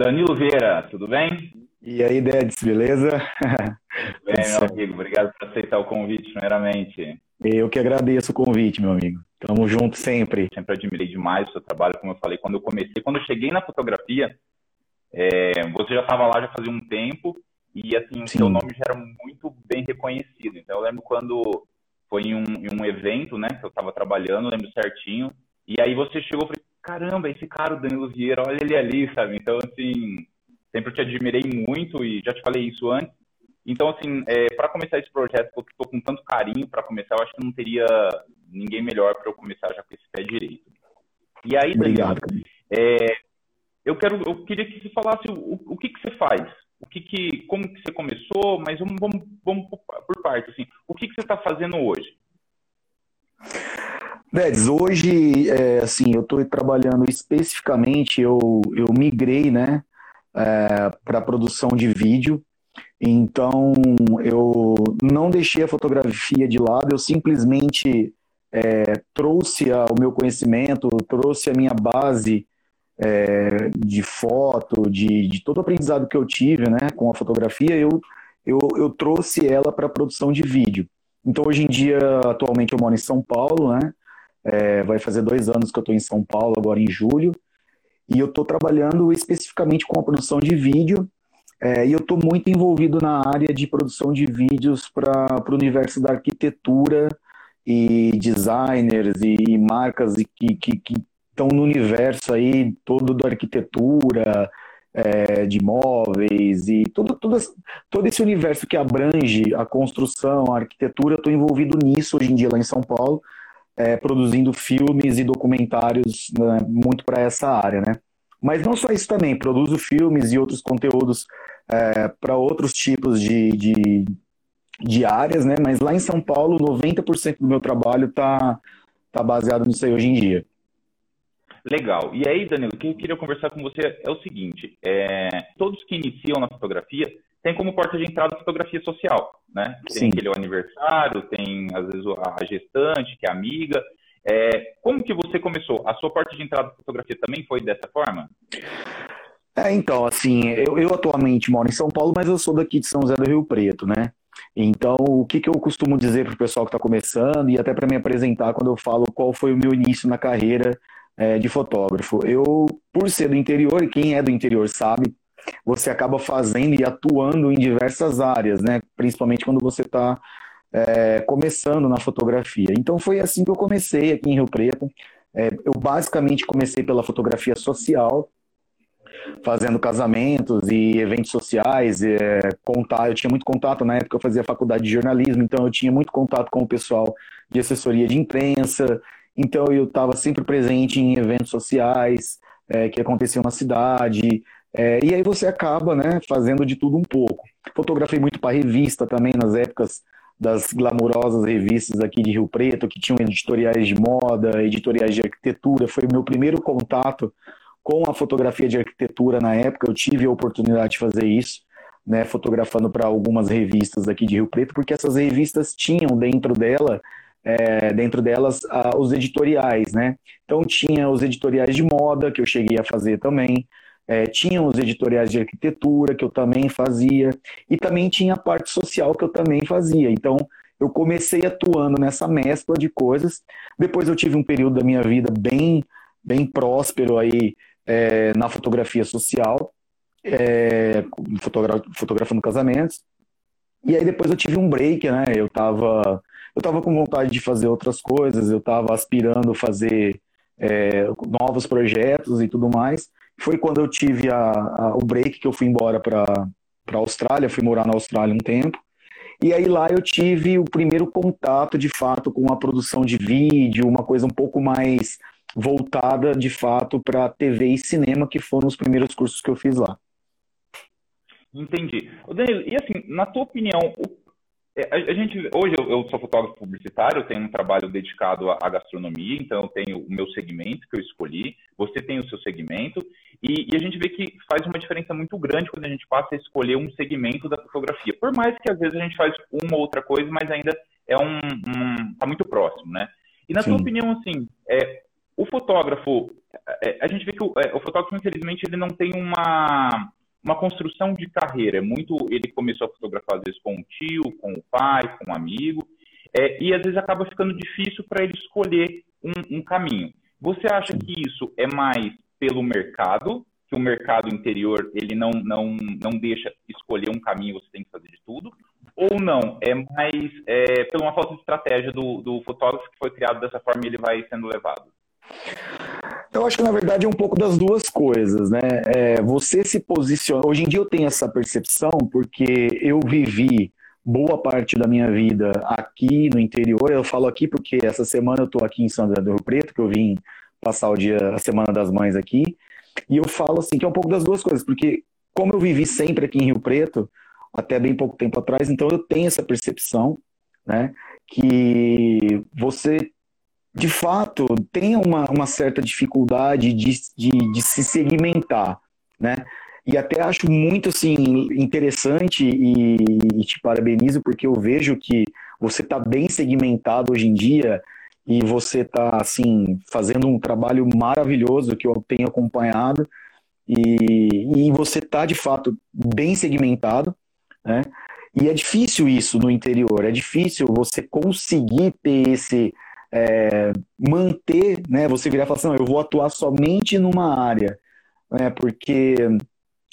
Danilo Vieira, tudo bem? E aí, Dedes, beleza? Bem, meu amigo, obrigado por aceitar o convite, primeiramente. Eu que agradeço o convite, meu amigo. Tamo junto sempre. Sempre admirei demais o seu trabalho, como eu falei, quando eu comecei, quando eu cheguei na fotografia, é, você já estava lá já fazia um tempo e assim, o seu nome já era muito bem reconhecido. Então eu lembro quando foi em um, em um evento, né, que eu estava trabalhando, lembro certinho, e aí você chegou e falei, caramba, esse cara, o Danilo Vieira, olha ele ali, sabe? Então, assim, sempre te admirei muito e já te falei isso antes. Então, assim, é, para começar esse projeto, que eu estou com tanto carinho para começar, eu acho que não teria ninguém melhor para eu começar já com esse pé direito. E aí, Obrigado. é, eu quero, eu queria que você falasse o, o que, que você faz, o que, que como que você começou, mas vamos, vamos, vamos por parte, assim, o que, que você está fazendo hoje? Dedes, hoje, é, assim, eu estou trabalhando especificamente, eu, eu migrei, né, é, para produção de vídeo, então eu não deixei a fotografia de lado, eu simplesmente é, trouxe a, o meu conhecimento, trouxe a minha base é, de foto, de, de todo o aprendizado que eu tive, né, com a fotografia, eu, eu, eu trouxe ela para produção de vídeo. Então, hoje em dia, atualmente eu moro em São Paulo, né? É, vai fazer dois anos que eu estou em São Paulo, agora em julho, e eu estou trabalhando especificamente com a produção de vídeo, é, e eu estou muito envolvido na área de produção de vídeos para o universo da arquitetura e designers e, e marcas que, que, que estão no universo aí todo da arquitetura, é, de imóveis e tudo, tudo, todo esse universo que abrange a construção, a arquitetura, eu estou envolvido nisso hoje em dia lá em São Paulo é, produzindo filmes e documentários né, muito para essa área, né? Mas não só isso também, produzo filmes e outros conteúdos é, para outros tipos de, de, de, áreas, né? Mas lá em São Paulo, 90% do meu trabalho está tá baseado nisso aí hoje em dia. Legal. E aí, Danilo, o que eu queria conversar com você é o seguinte: é, todos que iniciam na fotografia tem como porta de entrada a fotografia social, né? Tem Sim. aquele aniversário, tem às vezes a gestante, que é amiga. É, como que você começou? A sua porta de entrada da fotografia também foi dessa forma? É, então, assim, eu, eu atualmente moro em São Paulo, mas eu sou daqui de São José do Rio Preto, né? Então, o que, que eu costumo dizer para o pessoal que está começando e até para me apresentar quando eu falo qual foi o meu início na carreira é, de fotógrafo? Eu, por ser do interior, e quem é do interior sabe, você acaba fazendo e atuando em diversas áreas, né? Principalmente quando você está é, começando na fotografia. Então foi assim que eu comecei aqui em Rio Preto. É, eu basicamente comecei pela fotografia social, fazendo casamentos e eventos sociais, é, contar, eu tinha muito contato, na época eu fazia faculdade de jornalismo, então eu tinha muito contato com o pessoal de assessoria de imprensa, então eu estava sempre presente em eventos sociais é, que aconteciam na cidade, é, e aí você acaba né, fazendo de tudo um pouco. Fotografei muito para revista também, nas épocas das glamourosas revistas aqui de Rio Preto, que tinham editoriais de moda, editoriais de arquitetura. Foi o meu primeiro contato com a fotografia de arquitetura na época. Eu tive a oportunidade de fazer isso, né, fotografando para algumas revistas aqui de Rio Preto, porque essas revistas tinham dentro dela é, dentro delas os editoriais, né? Então tinha os editoriais de moda que eu cheguei a fazer também, é, tinha os editoriais de arquitetura, que eu também fazia, e também tinha a parte social, que eu também fazia. Então, eu comecei atuando nessa mescla de coisas. Depois, eu tive um período da minha vida bem, bem próspero aí é, na fotografia social, é, fotogra fotografando casamentos. E aí, depois, eu tive um break, né? Eu estava eu tava com vontade de fazer outras coisas, eu estava aspirando fazer é, novos projetos e tudo mais foi quando eu tive a, a, o break que eu fui embora para a Austrália, fui morar na Austrália um tempo. E aí lá eu tive o primeiro contato, de fato, com a produção de vídeo, uma coisa um pouco mais voltada, de fato, para TV e cinema, que foram os primeiros cursos que eu fiz lá. Entendi. Danilo, e assim, na tua opinião, o é, a, gente, hoje eu, eu, sou fotógrafo publicitário, eu tenho um trabalho dedicado à, gastronomia, então eu tenho o meu segmento que eu escolhi, você tem o seu segmento, e, e, a gente vê que faz uma diferença muito grande quando a gente passa a escolher um segmento da fotografia. Por mais que às vezes a gente faz uma ou outra coisa, mas ainda é um, um tá muito próximo, né? E na Sim. tua opinião, assim, é, o fotógrafo, é, a gente vê que o, é, o fotógrafo, infelizmente, ele não tem uma, uma construção de carreira. É muito, ele começou a fotografar às vezes com o tio, com o pai, com um amigo, é, e às vezes acaba ficando difícil para ele escolher um, um, caminho. Você acha que isso é mais pelo mercado, que o mercado interior ele não, não, não deixa escolher um caminho, você tem que fazer de tudo, ou não? É mais é, pela uma falta de estratégia do, do fotógrafo que foi criado dessa forma e ele vai sendo levado? Eu acho que na verdade é um pouco das duas coisas, né? É, você se posiciona. Hoje em dia eu tenho essa percepção porque eu vivi boa parte da minha vida aqui no interior. Eu falo aqui porque essa semana eu estou aqui em São José do Rio Preto, que eu vim passar o dia, a Semana das Mães aqui. E eu falo assim que é um pouco das duas coisas, porque como eu vivi sempre aqui em Rio Preto, até bem pouco tempo atrás, então eu tenho essa percepção, né? Que você de fato, tem uma, uma certa dificuldade de, de, de, se segmentar, né? E até acho muito, assim, interessante e, e te parabenizo porque eu vejo que você está bem segmentado hoje em dia e você está, assim, fazendo um trabalho maravilhoso que eu tenho acompanhado e, e você está, de fato, bem segmentado, né? E é difícil isso no interior, é difícil você conseguir ter esse é, manter, né, você virar e falar assim, não, eu vou atuar somente numa área, né, porque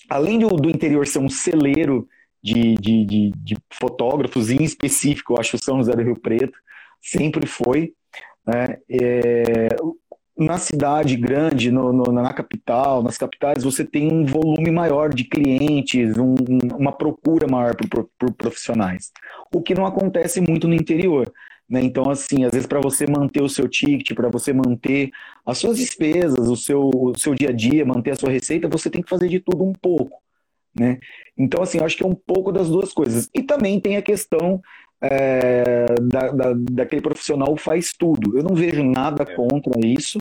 além do, do interior ser um celeiro de, de, de, de, fotógrafos, em específico, eu acho São José do Rio Preto sempre foi, né, é, na cidade grande, no, no, na capital, nas capitais, você tem um volume maior de clientes, um, uma procura maior por, por profissionais, o que não acontece muito no interior. Né? Então, assim, às vezes para você manter o seu ticket, para você manter as suas despesas, o seu, o seu dia a dia, manter a sua receita, você tem que fazer de tudo um pouco. Né? Então, assim, eu acho que é um pouco das duas coisas. E também tem a questão é, da, da, daquele profissional faz tudo. Eu não vejo nada é. contra isso,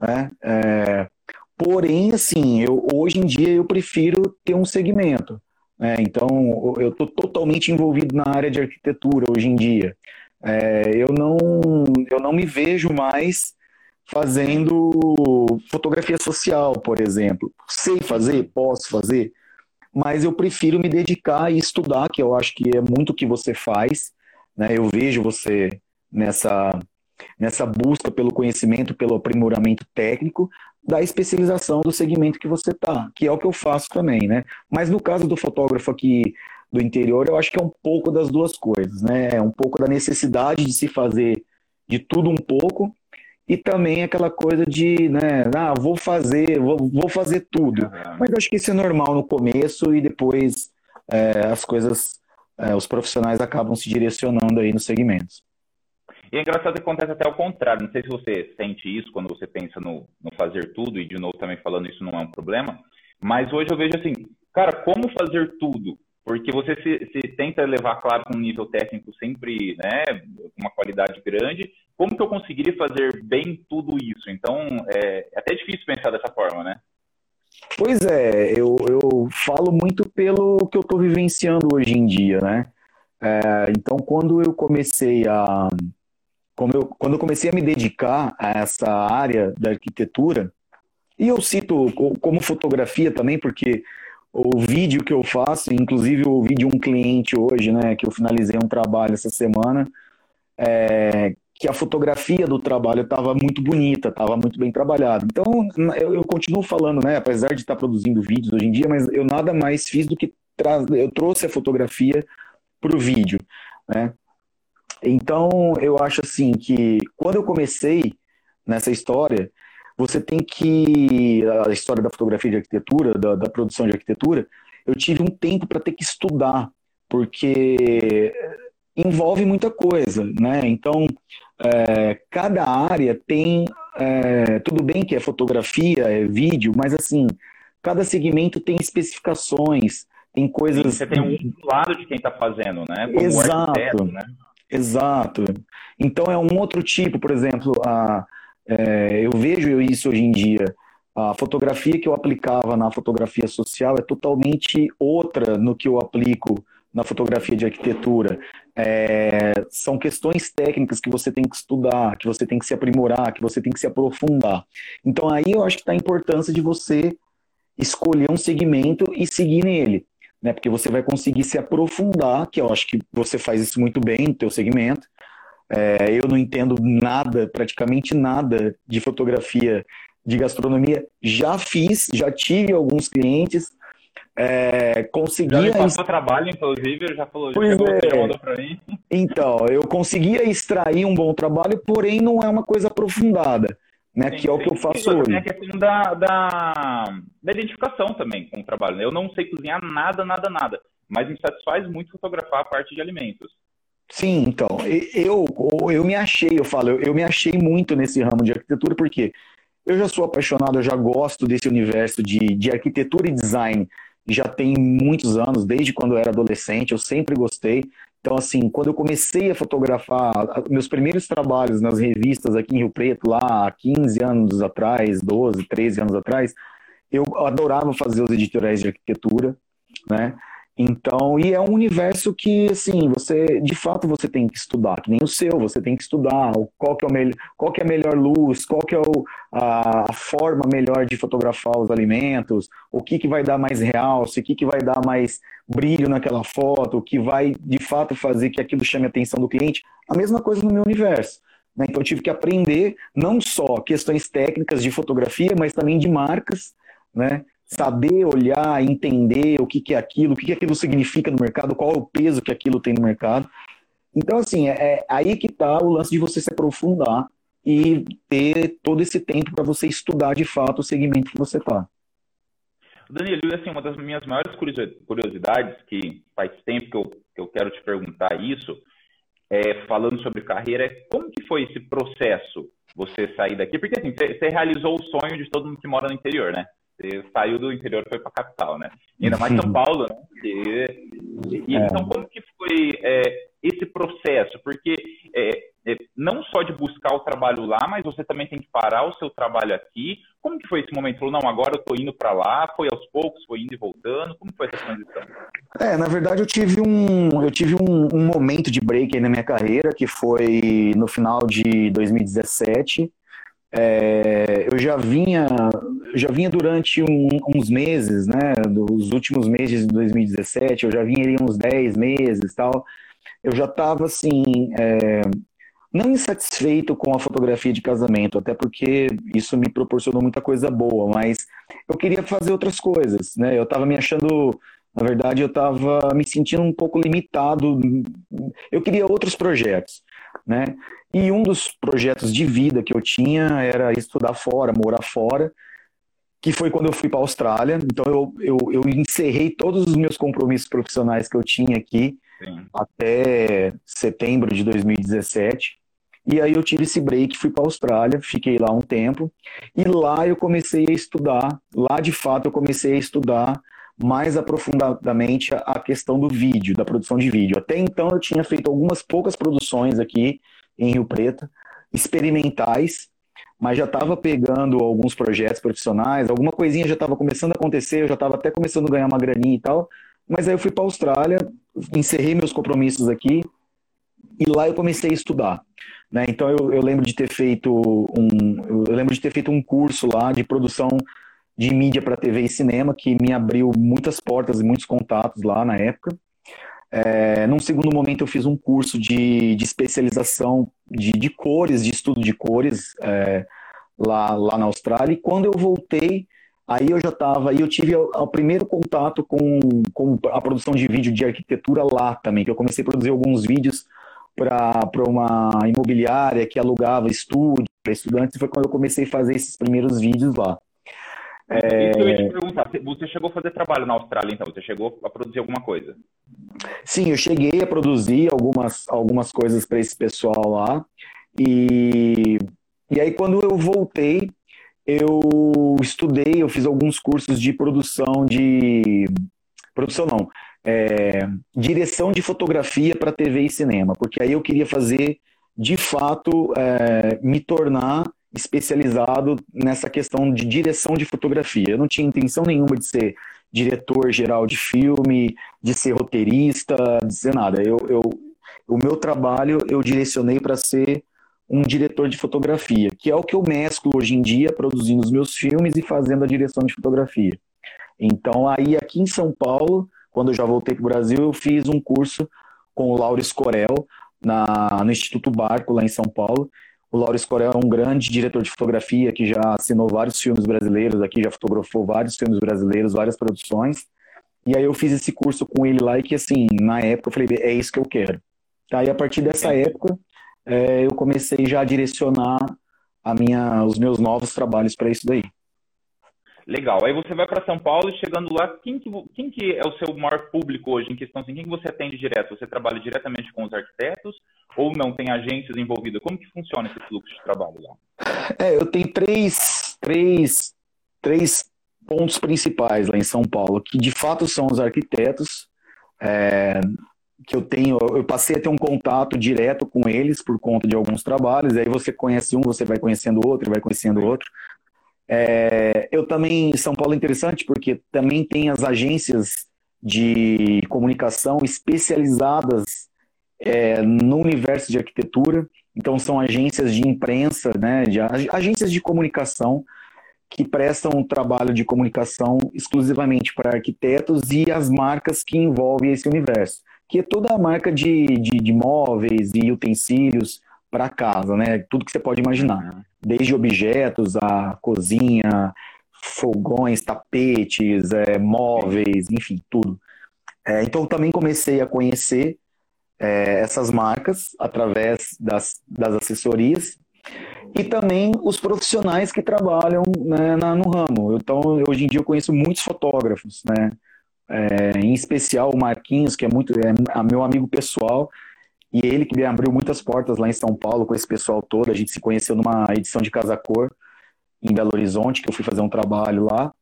né? É, porém, assim, eu, hoje em dia eu prefiro ter um segmento. Né? Então, eu estou totalmente envolvido na área de arquitetura hoje em dia. É, eu, não, eu não me vejo mais fazendo fotografia social, por exemplo. Sei fazer, posso fazer, mas eu prefiro me dedicar e estudar, que eu acho que é muito o que você faz. Né? Eu vejo você nessa, nessa busca pelo conhecimento, pelo aprimoramento técnico, da especialização do segmento que você está, que é o que eu faço também, né? Mas no caso do fotógrafo aqui do interior, eu acho que é um pouco das duas coisas, né? É um pouco da necessidade de se fazer de tudo um pouco e também aquela coisa de, né, ah, vou fazer, vou, vou fazer tudo. Uhum. Mas eu acho que isso é normal no começo e depois é, as coisas, é, os profissionais acabam se direcionando aí nos segmentos. E é engraçado que acontece até ao contrário. Não sei se você sente isso quando você pensa no, no fazer tudo, e de novo também falando isso não é um problema, mas hoje eu vejo assim, cara, como fazer tudo? Porque você se, se, tenta levar, claro, com um nível técnico sempre, né, uma qualidade grande, como que eu conseguiria fazer bem tudo isso? Então, é, é até difícil pensar dessa forma, né? Pois é, eu, eu falo muito pelo que eu estou vivenciando hoje em dia, né? É, então, quando eu comecei a eu, quando eu comecei a me dedicar a essa área da arquitetura, e eu cito como fotografia também, porque o vídeo que eu faço, inclusive eu ouvi de um cliente hoje, né, que eu finalizei um trabalho essa semana, é, que a fotografia do trabalho estava muito bonita, estava muito bem trabalhada. Então, eu, eu, continuo falando, né, apesar de estar produzindo vídeos hoje em dia, mas eu nada mais fiz do que eu trouxe a fotografia para o vídeo, né. Então, eu acho assim que quando eu comecei nessa história, você tem que. A história da fotografia de arquitetura, da, da produção de arquitetura, eu tive um tempo para ter que estudar, porque envolve muita coisa, né? Então, é, cada área tem. É, tudo bem que é fotografia, é vídeo, mas assim, cada segmento tem especificações, tem coisas. Você tem um lado de quem está fazendo, né? Como Exato. Né? Exato. Então é um outro tipo, por exemplo, a é, eu vejo isso hoje em dia. A fotografia que eu aplicava na fotografia social é totalmente outra no que eu aplico na fotografia de arquitetura. é, são questões técnicas que você tem que estudar, que você tem que se aprimorar, que você tem que se aprofundar. Então aí eu acho que está a importância de você escolher um segmento e seguir nele, né? Porque você vai conseguir se aprofundar, que eu acho que você faz isso muito bem no teu segmento. É, eu não entendo nada, praticamente nada de fotografia de gastronomia. Já fiz, já tive alguns clientes, é, conseguia. Já passou trabalho, inclusive, já falou, já é. pra mim. Então, eu conseguia extrair um bom trabalho, porém não é uma coisa aprofundada, né? Sim, que é o que eu faço hoje. Tem a questão da, da, da identificação também com o trabalho. Né? Eu não sei cozinhar nada, nada, nada, mas me satisfaz muito fotografar a parte de alimentos. Sim, então, eu, eu me achei, eu falo, eu, me achei muito nesse ramo de arquitetura, porque eu já sou apaixonado, eu já gosto desse universo de, de arquitetura e design, já tem muitos anos, desde quando eu era adolescente, eu sempre gostei. Então, assim, quando eu comecei a fotografar meus primeiros trabalhos nas revistas aqui em Rio Preto, lá há 15 anos atrás, 12, 13 anos atrás, eu adorava fazer os editoriais de arquitetura, né? Então, e é um universo que, assim, você, de fato, você tem que estudar, que nem o seu, você tem que estudar qual que é, o qual que é a melhor luz, qual que é o, a, a, forma melhor de fotografar os alimentos, o que, que vai dar mais realce, o que, que vai dar mais brilho naquela foto, o que vai, de fato, fazer que aquilo chame a atenção do cliente. A mesma coisa no meu universo. Né? Então, eu tive que aprender não só questões técnicas de fotografia, mas também de marcas, né? Saber olhar, entender o que, que é aquilo, o que, que aquilo significa no mercado, qual é o peso que aquilo tem no mercado. Então, assim, é, é aí que está o lance de você se aprofundar e ter todo esse tempo para você estudar de fato o segmento que você está. Danilo, assim, uma das minhas maiores curiosidades, que faz tempo que eu, que eu quero te perguntar isso, é, falando sobre carreira, é como que foi esse processo, você sair daqui? Porque, assim, você, você realizou o sonho de todo mundo que mora no interior, né? Você saiu do interior e foi para a capital, né? Ainda mais São Paulo, né? E, e, é. Então, como que foi é, esse processo? Porque é, é, não só de buscar o trabalho lá, mas você também tem que parar o seu trabalho aqui. Como que foi esse momento? Falou, não, agora eu estou indo para lá, foi aos poucos, foi indo e voltando. Como foi essa transição? É, na verdade eu tive um, eu tive um, um momento de break aí na minha carreira, que foi no final de 2017, é, eu já vinha, já vinha durante um, uns meses, né, dos últimos meses de 2017, eu já vinha ali uns 10 meses tal, eu já estava assim, é, não insatisfeito com a fotografia de casamento, até porque isso me proporcionou muita coisa boa, mas eu queria fazer outras coisas, né, eu estava me achando, na verdade, eu estava me sentindo um pouco limitado, eu queria outros projetos, né, e um dos projetos de vida que eu tinha era estudar fora, morar fora, que foi quando eu fui para a Austrália. Então eu, eu, eu, encerrei todos os meus compromissos profissionais que eu tinha aqui Sim. até setembro de 2017. E aí eu tive esse break, fui para a Austrália, fiquei lá um tempo e lá eu comecei a estudar. Lá de fato eu comecei a estudar mais aprofundadamente a questão do vídeo, da produção de vídeo. Até então eu tinha feito algumas poucas produções aqui em Rio Preto, experimentais, mas já estava pegando alguns projetos profissionais, alguma coisinha já estava começando a acontecer, eu já estava até começando a ganhar uma graninha e tal. Mas aí eu fui para a Austrália, encerrei meus compromissos aqui e lá eu comecei a estudar. Né? Então eu, eu lembro de ter feito um, eu lembro de ter feito um curso lá de produção de mídia para TV e cinema que me abriu muitas portas e muitos contatos lá na época. É, num segundo momento, eu fiz um curso de, de especialização de, de cores, de estudo de cores é, lá, lá na Austrália. E quando eu voltei, aí eu já estava, aí eu tive o, o, primeiro contato com, com a produção de vídeo de arquitetura lá também, que eu comecei a produzir alguns vídeos para uma imobiliária que alugava estúdio para estudantes, e foi quando eu comecei a fazer esses primeiros vídeos lá. É... Isso eu ia te perguntar, você chegou a fazer trabalho na Austrália, então? Você chegou a produzir alguma coisa? Sim, eu cheguei a produzir algumas, algumas coisas para esse pessoal lá. E, e aí, quando eu voltei, eu estudei, eu fiz alguns cursos de produção de. Produção não, é, direção de fotografia para TV e cinema, porque aí eu queria fazer, de fato, é, me tornar especializado nessa questão de direção de fotografia. Eu não tinha intenção nenhuma de ser diretor geral de filme, de ser roteirista, de ser nada. Eu, eu, o meu trabalho eu direcionei para ser um diretor de fotografia, que é o que eu mesclo hoje em dia, produzindo os meus filmes e fazendo a direção de fotografia. Então, aí aqui em São Paulo, quando eu já voltei para o Brasil, eu fiz um curso com o Lauro Escorel, na, no Instituto Barco, lá em São Paulo. O Lauro Escorel é um grande diretor de fotografia que já assinou vários filmes brasileiros aqui, já fotografou vários filmes brasileiros, várias produções. E aí eu fiz esse curso com ele lá e que, assim, na época eu falei, é isso que eu quero. Aí, a partir dessa época, é, eu comecei já a direcionar a minha, os meus novos trabalhos para isso daí. Legal. Aí você vai para São Paulo e chegando lá, quem que, quem que é o seu maior público hoje em questão? Assim, quem que você atende direto? Você trabalha diretamente com os arquitetos ou não tem agências envolvidas? Como que funciona esse fluxo de trabalho lá? É, eu tenho três, três, três pontos principais lá em São Paulo, que de fato são os arquitetos. É, que eu tenho, eu passei a ter um contato direto com eles por conta de alguns trabalhos, aí você conhece um, você vai conhecendo outro, vai conhecendo outro. É, eu também, São Paulo é interessante porque também tem as agências de comunicação especializadas é, no universo de arquitetura, então são agências de imprensa, né, de, agências de comunicação que prestam um trabalho de comunicação exclusivamente para arquitetos e as marcas que envolvem esse universo que é toda a marca de, de, de móveis e utensílios para casa, né? Tudo que você pode imaginar. Desde objetos, a cozinha, fogões, tapetes, é, móveis, enfim, tudo. É, então, também comecei a conhecer é, essas marcas através das, das assessorias e também os profissionais que trabalham né, na, no ramo. Então, hoje em dia eu conheço muitos fotógrafos, né? é, em especial o Marquinhos, que é muito é meu amigo pessoal, e ele que me abriu muitas portas lá em São Paulo com esse pessoal todo. A gente se conheceu numa edição de Casa Cor em Belo Horizonte, que eu fui fazer um trabalho lá.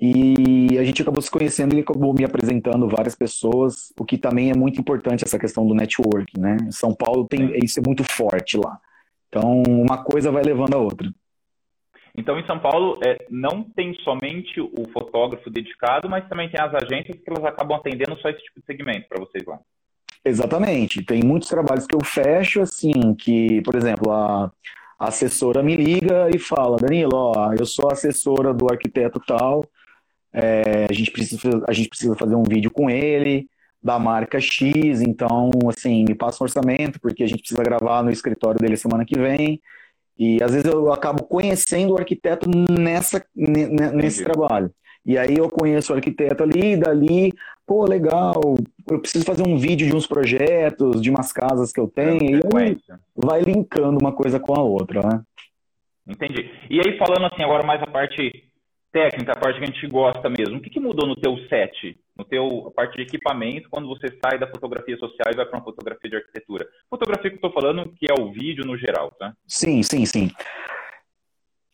E a gente acabou se conhecendo e acabou me apresentando várias pessoas, o que também é muito importante essa questão do network, né? São Paulo tem isso é muito forte lá. Então, uma coisa vai levando a outra. Então, em São Paulo, é, não tem somente o fotógrafo dedicado, mas também tem as agências que elas acabam atendendo só esse tipo de segmento para vocês lá. Exatamente. Tem muitos trabalhos que eu fecho, assim, que, por exemplo, a, a assessora me liga e fala, Danilo, ó, eu sou assessora do arquiteto tal, é, a, gente precisa, a gente precisa fazer um vídeo com ele, da marca X, então, assim, me passa um orçamento, porque a gente precisa gravar no escritório dele semana que vem, e às vezes eu acabo conhecendo o arquiteto nessa, nesse trabalho. E aí eu conheço o arquiteto ali, e dali, pô, legal, eu preciso fazer um vídeo de uns projetos, de umas casas que eu tenho, é e vai linkando uma coisa com a outra, né? Entendi. E aí, falando assim, agora mais a parte técnica, a parte que a gente gosta mesmo, o que, que mudou no teu set, no teu a parte de equipamento, quando você sai da fotografia social e vai para uma fotografia de arquitetura? Fotografia que eu estou falando, que é o vídeo no geral, tá? Sim, sim, sim.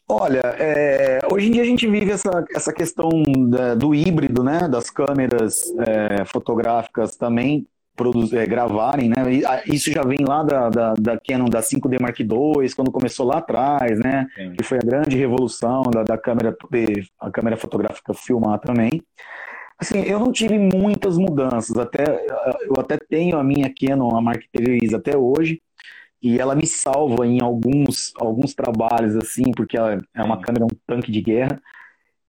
Olha, é, hoje em dia a gente vive essa, essa questão da, do híbrido, né, das câmeras é, fotográficas também produzir, é, gravarem, né? Isso já vem lá da, da, da, Canon da 5D Mark II, quando começou lá atrás, né? Sim. Que foi a grande revolução da, da câmera, a câmera fotográfica filmar também. Assim, eu não tive muitas mudanças, até eu até tenho a minha Canon, a Mark III até hoje, e ela me salva em alguns, alguns trabalhos, assim, porque ela é uma câmera, um tanque de guerra,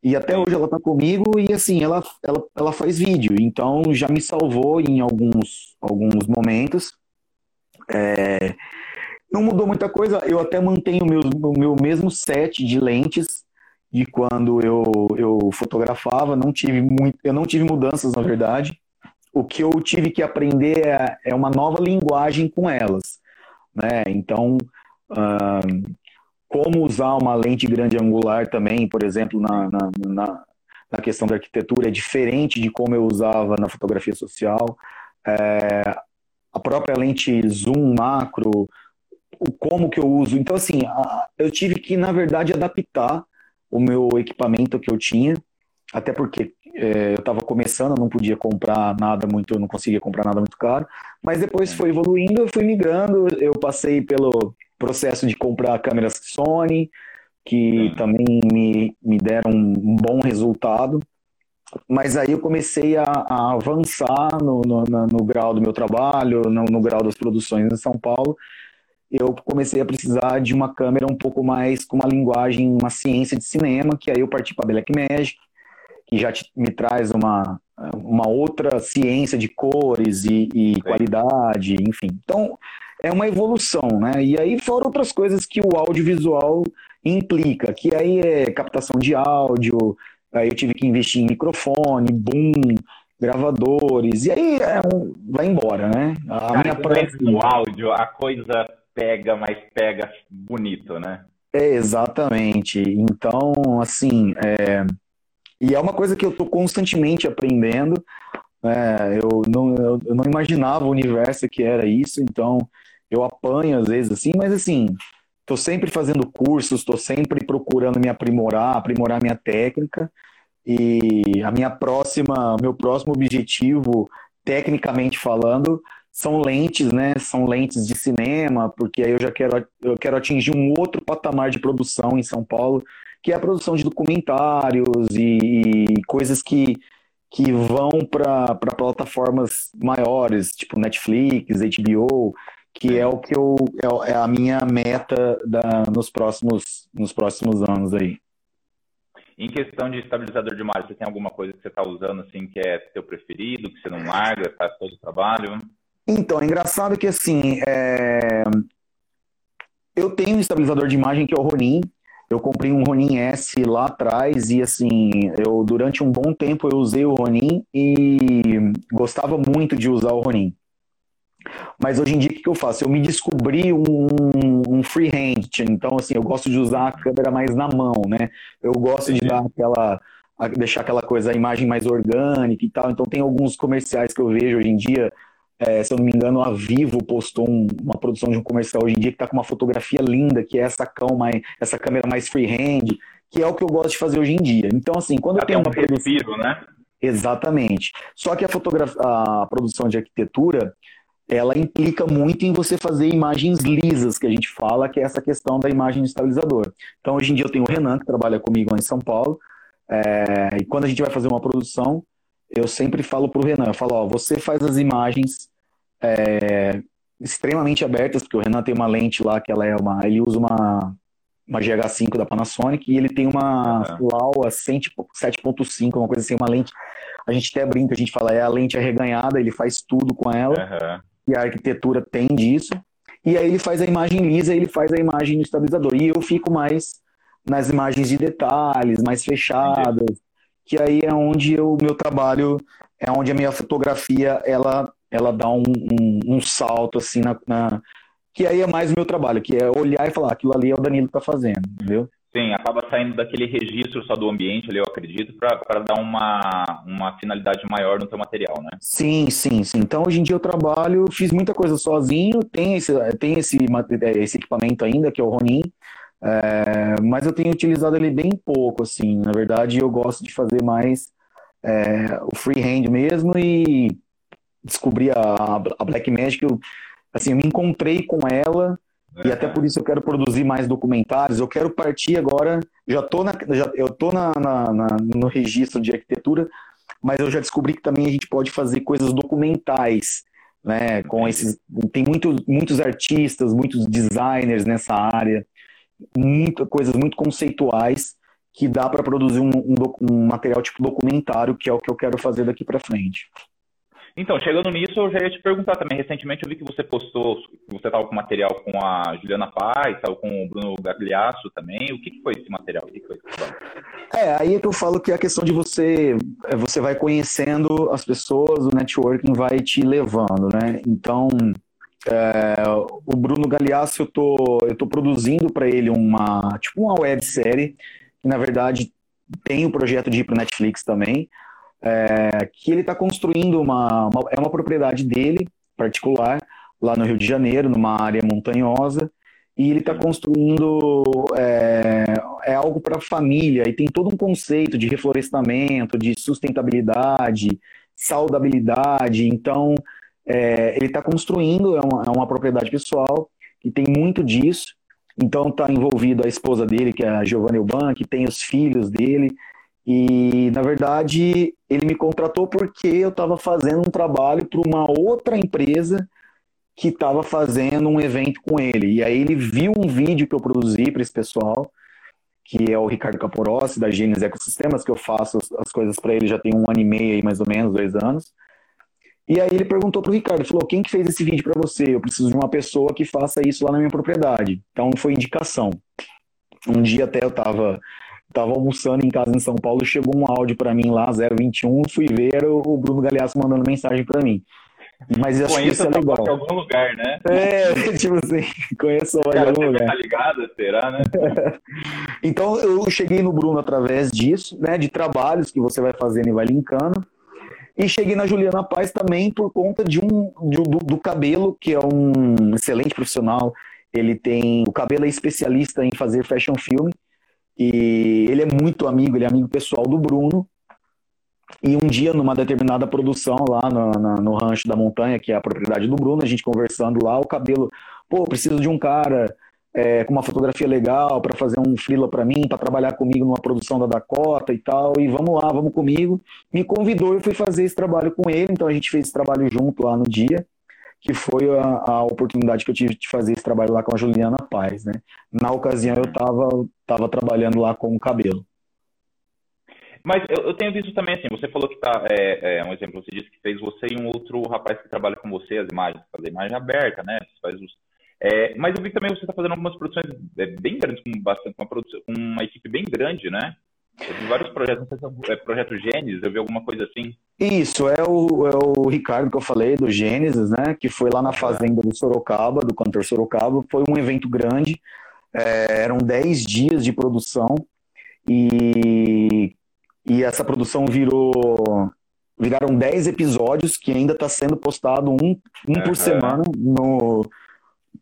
e até hoje ela tá comigo e assim, ela, ela, ela faz vídeo, então já me salvou em alguns, alguns momentos. É, não mudou muita coisa, eu até mantenho o meu, o meu mesmo set de lentes de quando eu, eu fotografava, não tive muito, eu não tive mudanças na verdade. O que eu tive que aprender é, é uma nova linguagem com elas. Né? Então, como usar uma lente grande angular também, por exemplo, na, na, na, na questão da arquitetura, é diferente de como eu usava na fotografia social. É, a própria lente zoom macro, o como que eu uso. Então, assim, a, eu tive que, na verdade, adaptar o meu equipamento que eu tinha, até porque é, eu estava começando, não podia comprar nada muito, eu não conseguia comprar nada muito caro, mas depois foi evoluindo, eu fui migrando, eu passei pelo processo de comprar câmeras Sony, que também me, me deram um bom resultado. mas aí eu comecei a, a avançar no, no, no, grau do meu trabalho, no, no grau das produções em São Paulo. Eu comecei a precisar de uma câmera um pouco mais com uma linguagem, uma ciência de cinema, que aí eu parti para Blackmagic, que já te, me traz uma, uma outra ciência de cores e, e qualidade, enfim. Então, é uma evolução, né? E aí fora outras coisas que o audiovisual implica, que aí é captação de áudio, aí eu tive que investir em microfone, boom, gravadores, e aí é um, vai embora, né? A Cara, minha prática... no áudio, a coisa pega, mas pega bonito, né? É, exatamente. Então, assim, é... e é uma coisa que eu estou constantemente aprendendo. É, eu, não, eu, não imaginava o universo que era isso, então eu apanho às vezes assim, mas assim, estou sempre fazendo cursos, estou sempre procurando me aprimorar, aprimorar minha técnica. E a minha próxima, meu próximo objetivo, tecnicamente falando, são lentes, né? São lentes de cinema, porque aí eu já quero, eu quero atingir um outro patamar de produção em São Paulo, que é a produção de documentários e, e coisas que, que vão para plataformas maiores, tipo Netflix, HBO, que é o que eu é, é a minha meta da, nos próximos nos próximos anos aí. Em questão de estabilizador de imagem, você tem alguma coisa que você está usando assim que é seu preferido, que você não larga, faz todo o trabalho? Então, é engraçado que assim, é... eu tenho um estabilizador de imagem que é o Ronin. Eu comprei um Ronin S lá atrás e assim, eu durante um bom tempo eu usei o Ronin e gostava muito de usar o Ronin. Mas hoje em dia, o que eu faço? Eu me descobri um, um freehand, então assim, eu gosto de usar a câmera mais na mão, né? Eu gosto de dar aquela, deixar aquela coisa, a imagem mais orgânica e tal. Então tem alguns comerciais que eu vejo hoje em dia, é, se eu não me engano, a Vivo postou um, uma produção de um comercial hoje em dia que está com uma fotografia linda, que é essa, cão mais, essa câmera mais freehand, que é o que eu gosto de fazer hoje em dia. Então, assim, quando Até eu tenho um respiro, né? Exatamente. Só que a, fotografia, a produção de arquitetura, ela implica muito em você fazer imagens lisas, que a gente fala, que é essa questão da imagem de estabilizador. Então, hoje em dia eu tenho o Renan, que trabalha comigo lá em São Paulo, é, e quando a gente vai fazer uma produção, eu sempre falo para o Renan, eu falo, ó, você faz as imagens é, extremamente abertas, porque o Renan tem uma lente lá que ela é uma, ele usa uma, uma GH5 da Panasonic e ele tem uma uhum. Laowa 7.5, uma coisa assim, uma lente, a gente até brinca, a gente fala, é a lente arreganhada, ele faz tudo com ela. Uhum e a arquitetura tem disso. E aí ele faz a imagem lisa, ele faz a imagem no estabilizador. E eu fico mais nas imagens de detalhes, mais fechadas, Entendi. Que aí é onde o meu trabalho, é onde a minha fotografia, ela, ela dá um, um, um salto, assim, na, na, que aí é mais o meu trabalho, que é olhar e falar, aquilo ali é o Danilo que tá fazendo, entendeu? Sim, acaba saindo daquele registro só do ambiente ali, eu acredito, para dar uma, uma finalidade maior no teu material, né? Sim, sim, sim. Então, hoje em dia eu trabalho, fiz muita coisa sozinho, tem esse, tem esse, é, esse equipamento ainda, que é o Ronin, é, mas eu tenho utilizado ele bem pouco, assim. Na verdade, eu gosto de fazer mais é, o freehand mesmo e descobri a, a Black Magic, eu, assim, eu me encontrei com ela e até por isso eu quero produzir mais documentários. Eu quero partir agora. Já tô na, já, eu tô na, na, na, no registro de arquitetura, mas eu já descobri que também a gente pode fazer coisas documentais, né? Com esses, tem muito, muitos artistas, muitos designers nessa área, muita, coisas muito conceituais que dá para produzir um, um, um material tipo documentário, que é o que eu quero fazer daqui para frente. Então, chegando nisso, eu já ia te perguntar também. Recentemente eu vi que você postou, que você estava com material com a Juliana Paz, estava com o Bruno Gagliasso também. O que, que foi esse material? O que, que foi esse É, aí é que eu falo que é a questão de você, é, você vai conhecendo as pessoas, o networking vai te levando, né? Então, é, o Bruno Gagliasso, eu tô, eu tô produzindo para ele uma, tipo uma websérie, que na verdade tem o projeto de ir para Netflix também, é, que ele está construindo uma, uma, é uma propriedade dele particular lá no Rio de Janeiro, numa área montanhosa, e ele está construindo é, é algo para família e tem todo um conceito de reflorestamento, de sustentabilidade, saudabilidade. Então é, ele está construindo é uma, é uma propriedade pessoal que tem muito disso. Então está envolvido a esposa dele, que é a Giovanna Elban, que tem os filhos dele, E, na verdade, ele me contratou porque eu estava fazendo um trabalho para uma outra empresa que estava fazendo um evento com ele. E aí ele viu um vídeo que eu produzi para esse pessoal, que é o Ricardo Caporossi, da Gênesis Ecosistemas, que eu faço as coisas para ele já tem um ano e meio aí, mais ou menos, dois anos. E aí ele perguntou pro Ricardo, falou, quem que fez esse vídeo para você? Eu preciso de uma pessoa que faça isso lá na minha propriedade. Então foi indicação. Um dia até eu tava Tava almoçando em casa em São Paulo, chegou um áudio para mim lá, 021, fui ver, o Bruno Galeasso mandando mensagem para mim. Mas acho que isso é legal. em algum lugar, né? É, tipo assim, conheço em algum lugar. Tá ligado, será, né? então eu cheguei no Bruno através disso, né, de trabalhos que você vai fazendo e vai linkando. E cheguei na Juliana Paz também por conta de um de, do, do cabelo, que é um excelente profissional. Ele tem. O cabelo é especialista em fazer fashion film. E ele é muito amigo, ele é amigo pessoal do Bruno. E um dia, numa determinada produção lá no, no, no Rancho da Montanha, que é a propriedade do Bruno, a gente conversando lá, o cabelo, pô, preciso de um cara é, com uma fotografia legal para fazer um freela para mim, para trabalhar comigo numa produção da Dakota e tal, e vamos lá, vamos comigo. Me convidou, eu fui fazer esse trabalho com ele, então a gente fez esse trabalho junto lá no dia que foi a, a, oportunidade que eu tive de fazer esse trabalho lá com a Juliana Paz, né? Na ocasião eu estava tava trabalhando lá com o cabelo. Mas eu, eu, tenho visto também assim, você falou que tá, é, é, um exemplo, você disse que fez você e um outro rapaz que trabalha com você as imagens, fazer imagem aberta, né? Você faz os, é, mas eu vi também você está fazendo algumas produções é, bem grandes, com bastante, uma, produção, com uma equipe bem grande, né? Eu vi vários projetos, não sei se é, é projeto Gênesis, eu vi alguma coisa assim. Isso, é o, é o Ricardo que eu falei, do Gênesis, né? Que foi lá na fazenda do Sorocaba, do cantor Sorocaba. Foi um evento grande, é, eram 10 dias de produção e, e essa produção virou. Viraram 10 episódios que ainda está sendo postado um, um por semana no,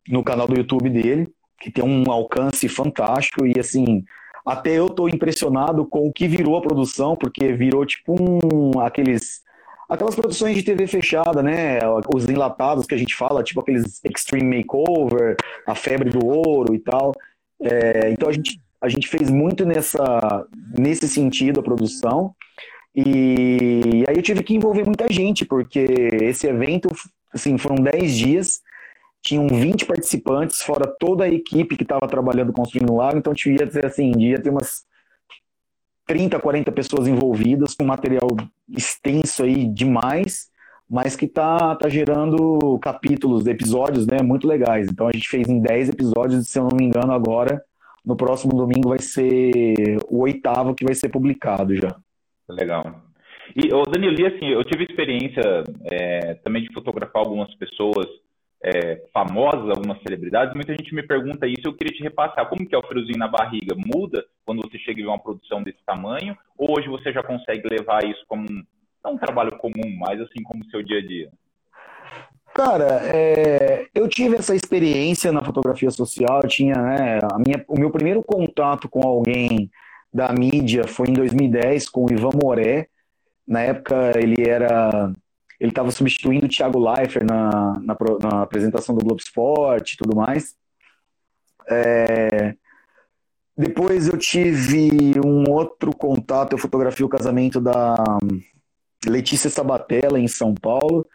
no canal do YouTube dele, que tem um alcance fantástico e assim até eu tô impressionado com o que virou a produção, porque virou tipo um, aqueles aquelas produções de TV fechada, né? Os enlatados que a gente fala, tipo aqueles Extreme Makeover, a febre do ouro e tal. É, então a gente, a gente fez muito nessa, nesse sentido a produção. E, aí eu tive que envolver muita gente, porque esse evento, assim, foram 10 dias tinham 20 participantes, fora toda a equipe que estava trabalhando construindo o lago, então devia ter assim, devia ter umas 30, 40 pessoas envolvidas com material extenso aí demais, mas que tá, tá gerando capítulos, episódios, né, muito legais. Então a gente fez em 10 episódios, se eu não me engano, agora no próximo domingo vai ser o oitavo que vai ser publicado já. Legal. E, o Danilo, assim, eu tive experiência é, também de fotografar algumas pessoas é, algumas celebridades, muita gente me pergunta isso, eu queria te repassar, como que é o friozinho na barriga? Muda quando você chega em uma produção desse tamanho? Ou hoje você já consegue levar isso como um, não um trabalho comum, mas assim como seu dia a dia? Cara, é, eu tive essa experiência na fotografia social, eu tinha, né, a minha, o meu primeiro contato com alguém da mídia foi em 2010 com o Ivan Moré, na época ele era ele estava substituindo o Thiago Leifert na, na, na, apresentação do Globo Esporte e tudo mais. É... Depois eu tive um outro contato, eu fotografei o casamento da Letícia Sabatella em São Paulo,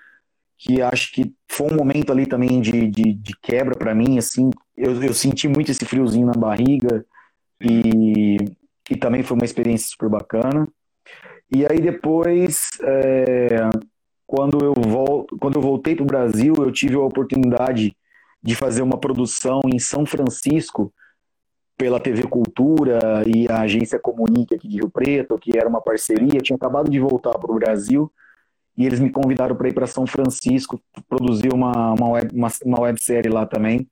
que acho que foi um momento ali também de, de, de quebra para mim, assim, eu, eu senti muito esse friozinho na barriga e, e também foi uma experiência super bacana. E aí depois é, quando eu, vol quando eu voltei para o Brasil, eu tive a oportunidade de fazer uma produção em São Francisco pela TV Cultura e a agência Comunique aqui de Rio Preto, que era uma parceria. Eu tinha acabado de voltar para o Brasil e eles me convidaram para ir para São Francisco produzir uma, uma, web, uma, uma websérie lá também.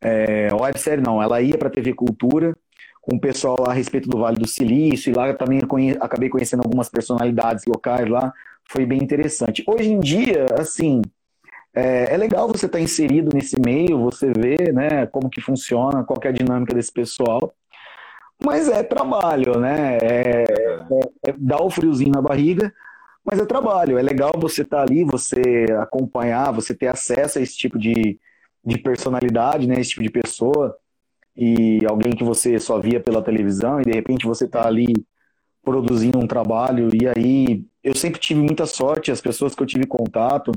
É, websérie não, ela ia para a TV Cultura com o pessoal a respeito do Vale do Silício, e lá também conhe acabei conhecendo algumas personalidades locais lá, foi bem interessante. Hoje em dia, assim, é, é legal você estar tá inserido nesse meio, você vê, né, como que funciona, qual que é a dinâmica desse pessoal, mas é trabalho, né, é, é, é dar o friozinho na barriga, mas é trabalho, é legal você estar tá ali, você acompanhar, você ter acesso a esse tipo de, de personalidade, né, esse tipo de pessoa, e alguém que você só via pela televisão, e de repente você está ali produzindo um trabalho, e aí eu sempre tive muita sorte, as pessoas que eu tive contato,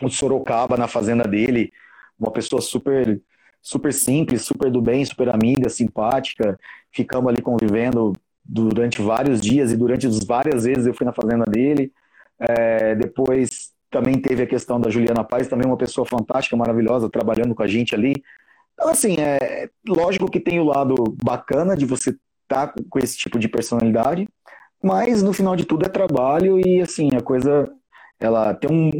o Sorocaba na fazenda dele, uma pessoa super super simples, super do bem, super amiga, simpática, ficamos ali convivendo durante vários dias e durante várias vezes eu fui na fazenda dele. É, depois também teve a questão da Juliana Paz, também uma pessoa fantástica, maravilhosa, trabalhando com a gente ali. Então, assim, é lógico que tem o lado bacana de você tá com esse tipo de personalidade, mas no final de tudo é trabalho e, assim, a coisa, ela tem um,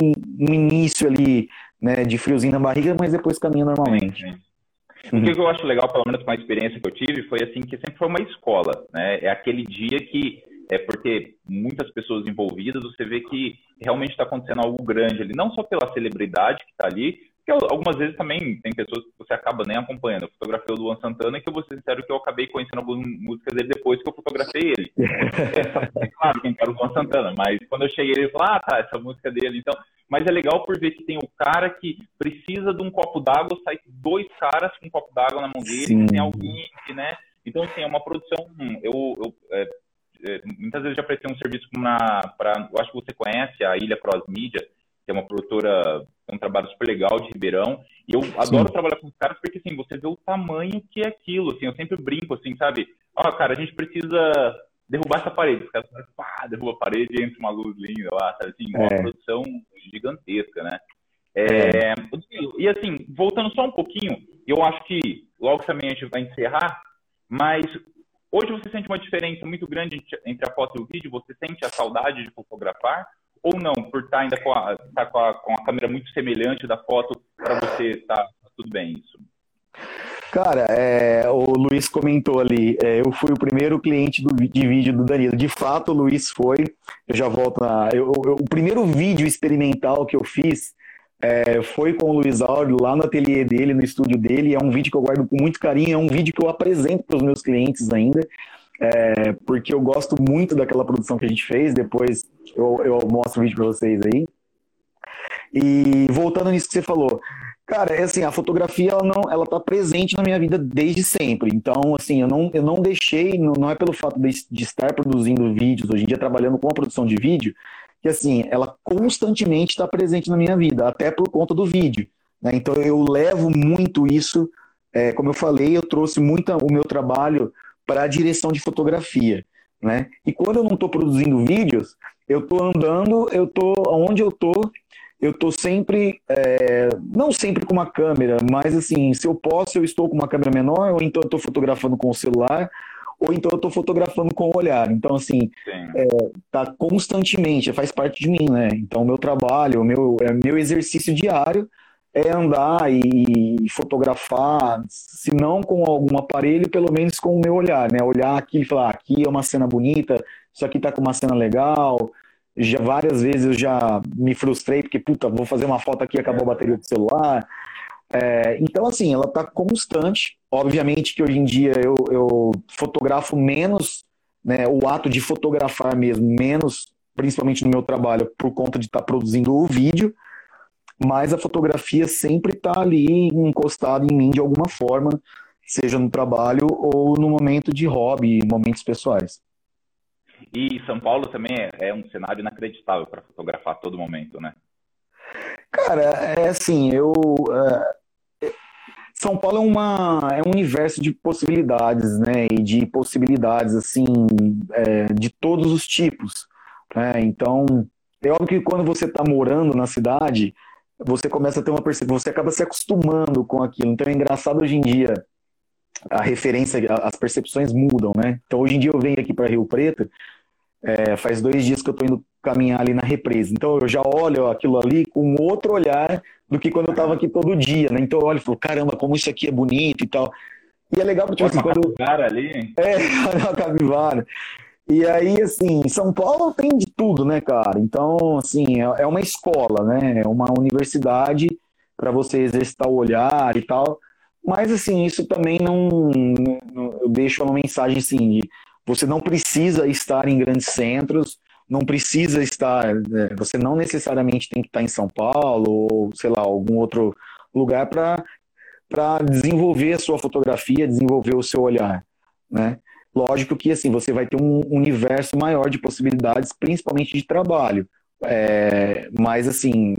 um início ali, né, de friozinho na barriga, mas depois caminha normalmente. Uhum. O que eu acho legal, pelo menos com a experiência que eu tive, foi assim que sempre foi uma escola, né? É aquele dia que é porque muitas pessoas envolvidas, você vê que realmente está acontecendo algo grande ali, não só pela celebridade que está ali, porque algumas vezes também tem pessoas que você acaba nem acompanhando. Eu fotografei o Luan Santana, que eu vou ser sincero que eu acabei conhecendo algumas músicas dele depois que eu fotografei ele. é, claro, quem era o Luan Santana, mas quando eu cheguei ele falou, ah, tá, essa música dele. Então, mas é legal por ver que tem o cara que precisa de um copo d'água, sai dois caras com um copo d'água na mão dele, Sim. tem alguém que, né? Então, assim, é uma produção. Eu, eu é, é, muitas vezes já prestei um serviço para. Eu acho que você conhece a Ilha Cross Media que é uma produtora, um trabalho super legal de Ribeirão. E eu adoro Sim. trabalhar com os caras porque, assim, você vê o tamanho que é aquilo, assim, eu sempre brinco, assim, sabe? Ó, oh, cara, a gente precisa derrubar essa parede. Os caras pá, derruba a parede e entra uma luz linda lá, sabe? Assim, uma é. produção gigantesca, né? É, é. E assim, voltando só um pouquinho, eu acho que logo também a gente vai encerrar, mas hoje você sente uma diferença muito grande entre a foto e o vídeo? Você sente a saudade de fotografar? Ou não, por estar ainda com a, tá com a, com a câmera muito semelhante da foto, para você tá tudo bem isso? Cara, é, o Luiz comentou ali, é, eu fui o primeiro cliente do, de vídeo do Danilo. De fato, o Luiz foi. Eu já volto na. Eu, eu, o primeiro vídeo experimental que eu fiz é, foi com o Luiz Áureo lá no ateliê dele, no estúdio dele. É um vídeo que eu guardo com muito carinho, é um vídeo que eu apresento para os meus clientes ainda é, porque eu gosto muito daquela produção que a gente fez. Depois eu, eu mostro o vídeo para vocês aí. E voltando nisso que você falou, cara, é assim, a fotografia ela não, ela tá presente na minha vida desde sempre. Então, assim, eu não, eu não deixei, não, é pelo fato de, de estar produzindo vídeos hoje em dia trabalhando com a produção de vídeo, que assim, ela constantemente está presente na minha vida, até por conta do vídeo. Né? Então eu levo muito isso, é, como eu falei, eu trouxe muito o meu trabalho para a direção de fotografia. Né? E quando eu não estou produzindo vídeos, eu estou andando, eu estou onde eu estou, eu estou sempre, é, não sempre com uma câmera, mas assim, se eu posso, eu estou com uma câmera menor, ou então eu estou fotografando com o celular, ou então eu estou fotografando com o olhar. Então, assim, é, tá constantemente, faz parte de mim, né? Então, o meu trabalho, o meu, é meu exercício diário é andar e fotografar, se não com algum aparelho, pelo menos com o meu olhar, né? Olhar aqui e falar, aqui é uma cena bonita, isso aqui tá com uma cena legal. Já várias vezes eu já me frustrei porque, puta, vou fazer uma foto aqui e acabou a bateria do celular. É, então, assim, ela tá constante. Obviamente que hoje em dia eu, eu fotografo menos, né? O ato de fotografar mesmo, menos, principalmente no meu trabalho, por conta de estar tá produzindo o vídeo mas a fotografia sempre está ali encostada em mim de alguma forma, seja no trabalho ou no momento de hobby, momentos pessoais. E São Paulo também é, um cenário inacreditável para fotografar a todo momento, né? Cara, é assim, eu. É, São Paulo é, uma, é um universo de possibilidades, né? E de possibilidades, assim, é, de todos os tipos. Né? Então, é óbvio que quando você está morando na cidade, você começa a ter uma percepção, você acaba se acostumando com aquilo. Então é engraçado hoje em dia a referência, as percepções mudam, né? Então hoje em dia eu venho aqui para Rio Preto, é, faz dois dias que eu estou indo caminhar ali na represa. Então eu já olho aquilo ali com outro olhar do que quando eu estava aqui todo dia, né? Então eu olho e falo, caramba, como isso aqui é bonito e tal. E é legal porque, tipo assim, quando... Capivara ali, hein? É, uma capivara. E aí, assim, São Paulo tem de tudo, né, cara? Então, assim, é, é uma escola, né? É uma universidade para você exercitar o olhar e tal. Mas, assim, isso também não. eu deixo uma mensagem assim: de, você não precisa estar em grandes centros, não precisa estar. Né, você não necessariamente tem que estar em São Paulo ou, sei lá, algum outro lugar para desenvolver a sua fotografia, desenvolver o seu olhar, né? Lógico que assim você vai ter um universo maior de possibilidades, principalmente de trabalho. É, mas assim,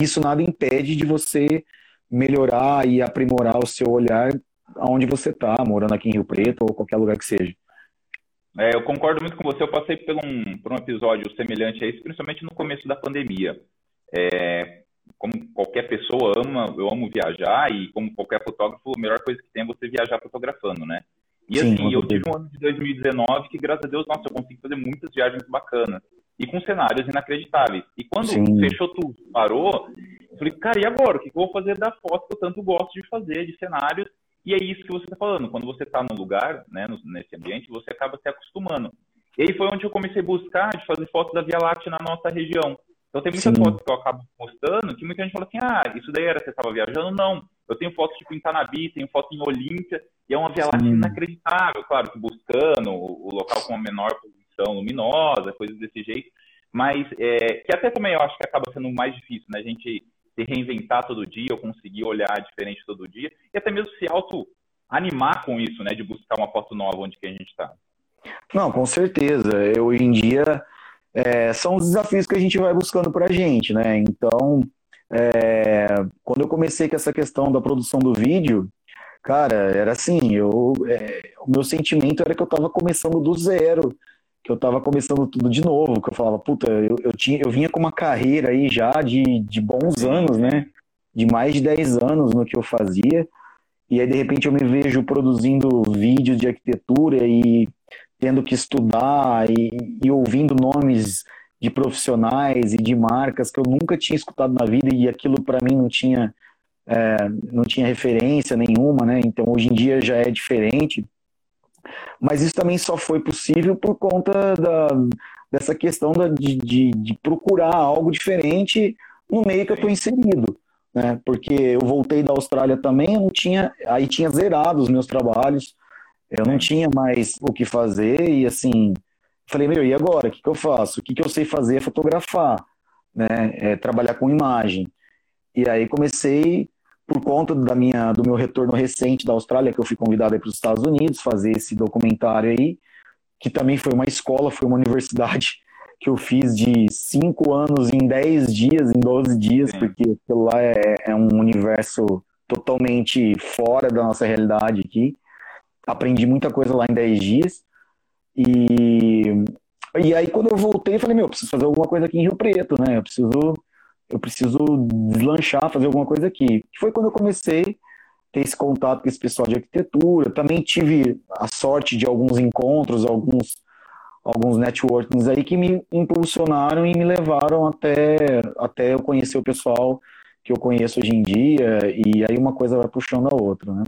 isso nada impede de você melhorar e aprimorar o seu olhar aonde você está, morando aqui em Rio Preto ou qualquer lugar que seja. É, eu concordo muito com você. Eu passei por um, por um episódio semelhante a esse, principalmente no começo da pandemia. É, como qualquer pessoa ama, eu amo viajar e como qualquer fotógrafo, a melhor coisa que tem é você viajar fotografando, né? E Sim, assim, eu tive um ano de 2019 que, graças a Deus, nossa, eu consegui fazer muitas viagens bacanas e com cenários inacreditáveis. E quando Sim. fechou tudo, parou, eu falei, cara, e agora? O que eu vou fazer da foto que eu tanto gosto de fazer, de cenários? E é isso que você está falando. Quando você está no lugar, né, nesse ambiente, você acaba se acostumando. E aí foi onde eu comecei a buscar de fazer fotos da Via Láctea na nossa região. Então tem muitas Sim. fotos que eu acabo postando que muita gente fala assim, ah, isso daí era você estava viajando? Não. Eu tenho fotos tipo em Tanabi, tenho foto em Olímpia, e é uma Via Láctea inacreditável, claro, que buscando o local com a menor posição luminosa, coisas desse jeito. Mas é, que até também eu acho que acaba sendo mais difícil, né? A gente se reinventar todo dia, ou conseguir olhar diferente todo dia, e até mesmo se auto-animar com isso, né? De buscar uma foto nova onde que a gente está. Não, com certeza. Eu, hoje em dia, é, são os desafios que a gente vai buscando para a gente, né? Então, é, quando eu comecei com essa questão da produção do vídeo, cara, era assim, eu, é, o meu sentimento era que eu estava começando do zero, que eu estava começando tudo de novo, que eu falava, puta, eu, eu, tinha, eu vinha com uma carreira aí já de, de bons anos, né? De mais de 10 anos no que eu fazia, e aí de repente eu me vejo produzindo vídeos de arquitetura e tendo que estudar e, e ouvindo nomes de profissionais e de marcas que eu nunca tinha escutado na vida e aquilo para mim não tinha é, não tinha referência nenhuma, né? Então hoje em dia já é diferente. Mas isso também só foi possível por conta da, dessa questão da, de, de, de procurar algo diferente no meio que eu estou inserido. Né? Porque eu voltei da Austrália também, eu não tinha, aí tinha zerado os meus trabalhos, eu não tinha mais o que fazer e assim, falei, meu, e agora? O que, que eu faço? O que, que eu sei fazer é fotografar, né? É trabalhar com imagem. E aí comecei, por conta da minha, do meu retorno recente da Austrália, que eu fui convidado para os Estados Unidos fazer esse documentário aí, que também foi uma escola, foi uma universidade que eu fiz de cinco anos em dez dias, em 12 dias, porque aquilo lá é, é um universo totalmente fora da nossa realidade aqui aprendi muita coisa lá em 10 dias. E, e aí, quando eu voltei, eu falei: Meu, eu preciso fazer alguma coisa aqui em Rio Preto, né? Eu preciso, eu preciso deslanchar, fazer alguma coisa aqui. Que foi quando eu comecei ter esse contato com esse pessoal de arquitetura. Também tive a sorte de alguns encontros, alguns, alguns networkings aí que me impulsionaram e me levaram até, até eu conhecer o pessoal que eu conheço hoje em dia. E aí, uma coisa vai puxando a outra, né?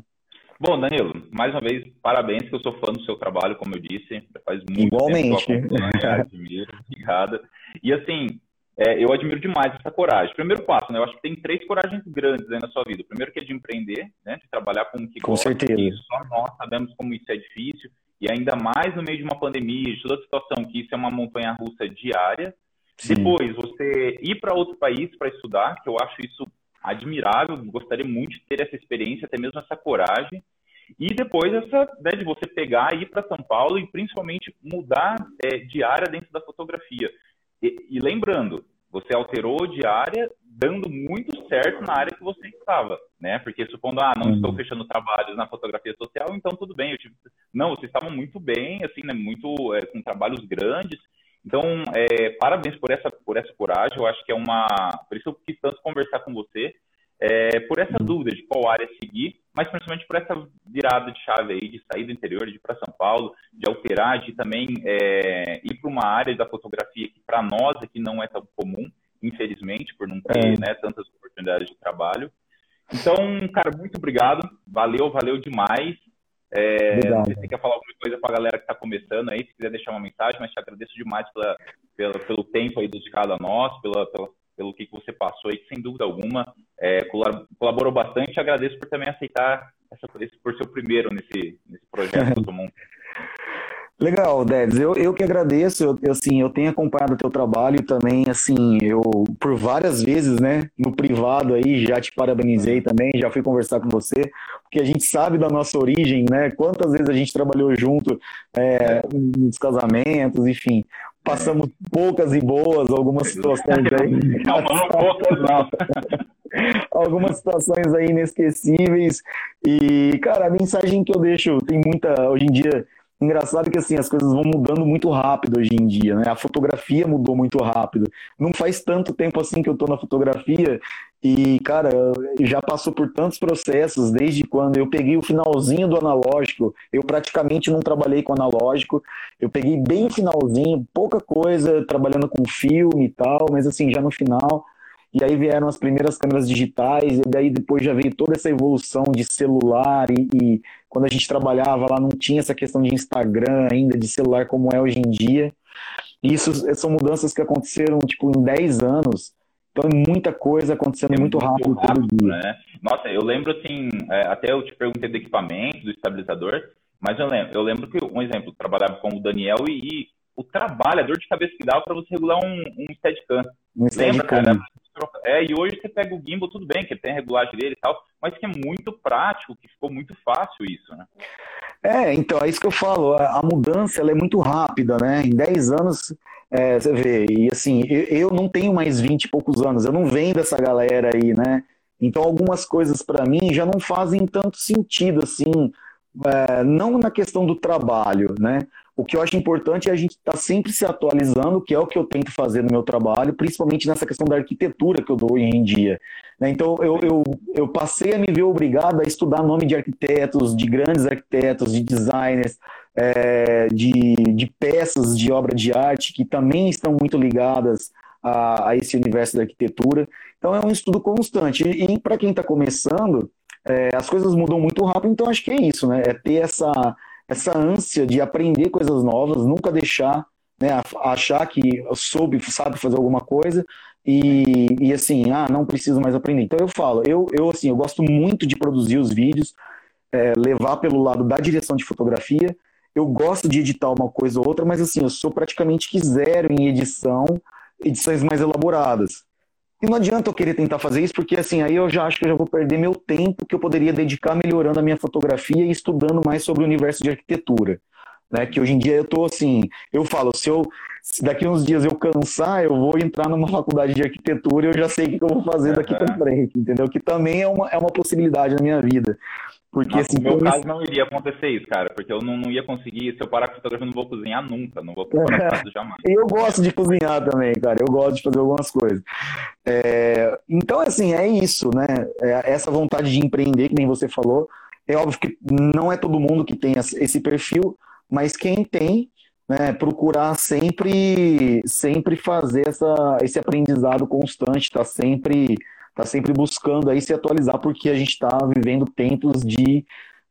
Bom, Danilo, mais uma vez, parabéns, que eu sou fã do seu trabalho, como eu disse. Faz muito Igualmente. tempo eu admiro, obrigado. E assim, é, eu admiro demais essa coragem. Primeiro passo, né? Eu acho que tem três coragens grandes aí na sua vida. O primeiro que é de empreender, né? De trabalhar com o que com gosta. certeza. só nós sabemos como isso é difícil. E ainda mais no meio de uma pandemia, de toda a situação, que isso é uma montanha russa diária. Sim. Depois, você ir para outro país para estudar, que eu acho isso admirável, gostaria muito de ter essa experiência, até mesmo essa coragem. E depois essa né, de você pegar e ir para São Paulo e principalmente mudar é, de área dentro da fotografia. E, e, lembrando, você alterou de área dando muito certo na área que você estava, né? Porque supondo, ah, não uhum. estou fechando trabalhos na fotografia social, então tudo bem. Tive... Não, vocês estavam muito bem, assim, né? Muito é, com trabalhos grandes. Então, é, parabéns por essa, por essa coragem. Eu acho que é uma. Por isso eu quis tanto conversar com você, é, por essa uhum. dúvida de qual área seguir, mas principalmente por essa virada de chave aí, de sair do interior, de ir para São Paulo, de alterar, de também é, ir para uma área da fotografia que para nós aqui não é tão comum, infelizmente, por não ter é. né, tantas oportunidades de trabalho. Então, cara, muito obrigado. Valeu, valeu demais. É, você quer falar alguma coisa para a galera que está começando aí, se quiser deixar uma mensagem, mas te agradeço demais pela, pela, pelo tempo aí dedicado a nós, pela, pela, pelo que, que você passou aí, sem dúvida alguma, é, colaborou bastante. Agradeço por também aceitar essa, por ser o primeiro nesse, nesse projeto tô montando. Legal, Dedes. Eu, eu que agradeço. Eu, assim, eu tenho acompanhado o teu trabalho também, assim, eu por várias vezes, né, no privado aí, já te parabenizei também, já fui conversar com você, porque a gente sabe da nossa origem, né? Quantas vezes a gente trabalhou junto é, nos casamentos, enfim. Passamos poucas e boas, algumas situações aí. Não, não, poucas não. algumas situações aí inesquecíveis. E, cara, a mensagem que eu deixo, tem muita, hoje em dia, Engraçado que assim as coisas vão mudando muito rápido hoje em dia, né? A fotografia mudou muito rápido. Não faz tanto tempo assim que eu tô na fotografia e, cara, já passou por tantos processos desde quando eu peguei o finalzinho do analógico. Eu praticamente não trabalhei com analógico. Eu peguei bem finalzinho, pouca coisa, trabalhando com filme e tal, mas assim, já no final e aí vieram as primeiras câmeras digitais, e daí depois já veio toda essa evolução de celular, e, e, quando a gente trabalhava lá não tinha essa questão de Instagram ainda, de celular como é hoje em dia. E isso são mudanças que aconteceram tipo em 10 anos. Então é muita coisa acontecendo é muito, muito, rápido, rápido todo dia. Né? Nossa, eu lembro assim, é, até eu te perguntei do equipamento, do estabilizador, mas eu lembro, eu lembro que, um exemplo, trabalhava com o Daniel e, e o trabalho, a dor de cabeça que dava para você regular um, um Steadicam. Um Lembra, cara? É, e hoje você pega o gimbal, tudo bem, que tem a regulagem dele e tal, mas que é muito prático, que ficou muito fácil isso, né? É, então, é isso que eu falo, a, a mudança ela é muito rápida, né? Em 10 anos, é, você vê, e assim, eu, eu, não tenho mais 20 e poucos anos, eu não venho dessa galera aí, né? Então, algumas coisas para mim já não fazem tanto sentido, assim, é, não na questão do trabalho, né? O que eu acho importante é a gente estar tá sempre se atualizando, que é o que eu tento fazer no meu trabalho, principalmente nessa questão da arquitetura que eu dou em dia. Né? Então, eu, eu, eu passei a me ver obrigado a estudar nome de arquitetos, de grandes arquitetos, de designers, é, de, de peças de obra de arte que também estão muito ligadas a, a esse universo da arquitetura. Então, é um estudo constante. E, e para quem está começando, é, as coisas mudam muito rápido, então acho que é isso, né? É ter essa essa ânsia de aprender coisas novas, nunca deixar, né, achar que soube, sabe fazer alguma coisa e, e assim, ah, não preciso mais aprender. Então eu falo, eu, eu assim, eu gosto muito de produzir os vídeos, é, levar pelo lado da direção de fotografia. Eu gosto de editar uma coisa ou outra, mas assim, eu sou praticamente que zero em edição, edições mais elaboradas. E não adianta eu querer tentar fazer isso, porque assim, aí eu já acho que eu já vou perder meu tempo que eu poderia dedicar melhorando a minha fotografia e estudando mais sobre o universo de arquitetura. Né? Que hoje em dia eu tô assim, eu falo, se eu se daqui uns dias eu cansar, eu vou entrar numa faculdade de arquitetura e eu já sei o que eu vou fazer daqui para frente, entendeu? Que também é uma, é uma possibilidade na minha vida. Porque, Nossa, assim, no meu caso isso... não iria acontecer isso, cara, porque eu não, não ia conseguir, se eu parar com fotografia, eu não vou cozinhar nunca, não vou parar jamais. eu gosto de cozinhar também, cara, eu gosto de fazer algumas coisas. É... Então, assim, é isso, né? É essa vontade de empreender, que nem você falou, é óbvio que não é todo mundo que tem esse perfil, mas quem tem, né, procurar sempre, sempre fazer essa, esse aprendizado constante, tá sempre está sempre buscando aí se atualizar, porque a gente está vivendo tempos de,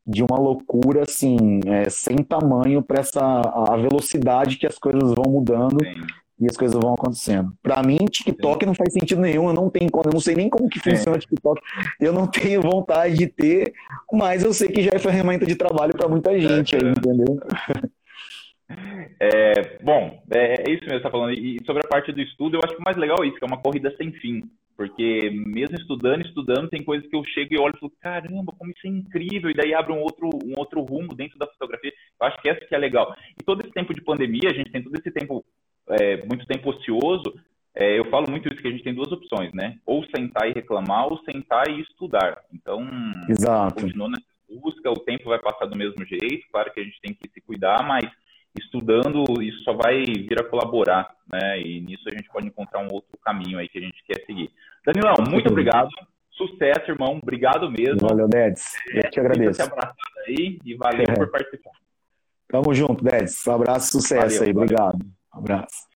de uma loucura assim, é, sem tamanho para essa a velocidade que as coisas vão mudando. Sim. E as coisas vão acontecendo. Para mim, TikTok Sim. não faz sentido nenhum. Eu não tenho, eu não sei nem como que funciona o TikTok. Eu não tenho vontade de ter, mas eu sei que já é ferramenta de trabalho para muita gente, aí, entendeu? É, bom, é, é isso mesmo que você está falando. E sobre a parte do estudo, eu acho que o mais legal é isso, que é uma corrida sem fim. Porque mesmo estudando, estudando, tem coisas que eu chego e olho e falo, caramba, como isso é incrível, e daí abre um outro, um outro rumo dentro da fotografia. Eu acho que essa que é legal. E todo esse tempo de pandemia, a gente tem todo esse tempo, é, muito tempo ocioso, é, eu falo muito isso, que a gente tem duas opções, né? Ou sentar e reclamar, ou sentar e estudar. Então, Exato. continua nessa busca, o tempo vai passar do mesmo jeito, claro que a gente tem que se cuidar, mas estudando, isso só vai vir a colaborar, né? E nisso a gente pode encontrar um outro caminho aí que a gente quer seguir. Danilão, muito obrigado. Sucesso, irmão. Obrigado mesmo. Valeu, Dedes. Eu te agradeço. aí e valeu é. por participar. Tamo junto, Dedes. Um abraço, sucesso valeu, aí. Valeu. Obrigado. Um abraço.